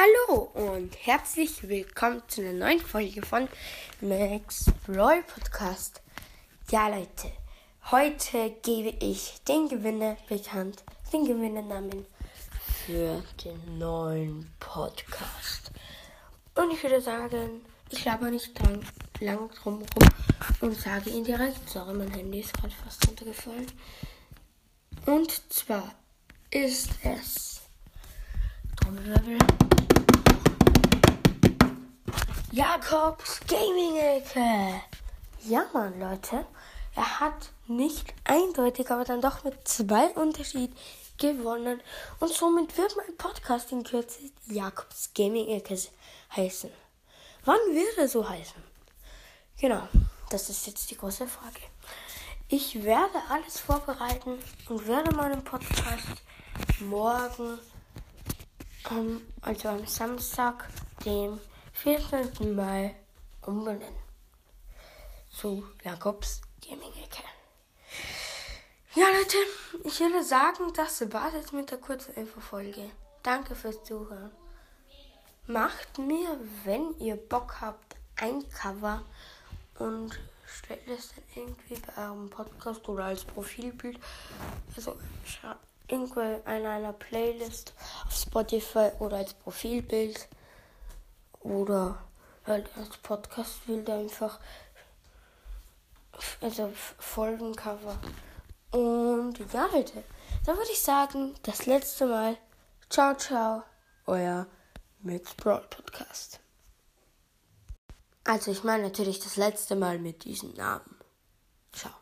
Hallo und herzlich willkommen zu einer neuen Folge von Max Brawl Podcast. Ja, Leute, heute gebe ich den Gewinner bekannt, den Gewinnernamen für den neuen Podcast. Und ich würde sagen, ich laber nicht lang, lang drum rum und sage ihn direkt. Sorry, mein Handy ist gerade fast runtergefallen. Und zwar ist es Trommelwirbel. Jakobs Gaming-Ecke. Ja, Mann, Leute. Er hat nicht eindeutig, aber dann doch mit zwei Unterschied gewonnen. Und somit wird mein Podcast in Kürze Jakobs Gaming-Ecke heißen. Wann wird er so heißen? Genau, das ist jetzt die große Frage. Ich werde alles vorbereiten und werde meinen Podcast morgen, ähm, also am Samstag, dem 14. Mai, umbenennen. Zu Jakobs Gaming-Ecke. Ja, Leute, ich würde sagen, das war es mit der kurzen Infofolge. Danke fürs Zuhören. Macht mir, wenn ihr Bock habt, ein Cover und stellt es dann irgendwie bei eurem Podcast oder als Profilbild. Also irgendwo in einer Playlist auf Spotify oder als Profilbild oder halt als Podcastbild einfach. Also Folgencover. Und ja, Leute, dann würde ich sagen, das letzte Mal. Ciao, ciao, euer Max Brawl Podcast. Also ich meine natürlich das letzte Mal mit diesem Namen. Ciao.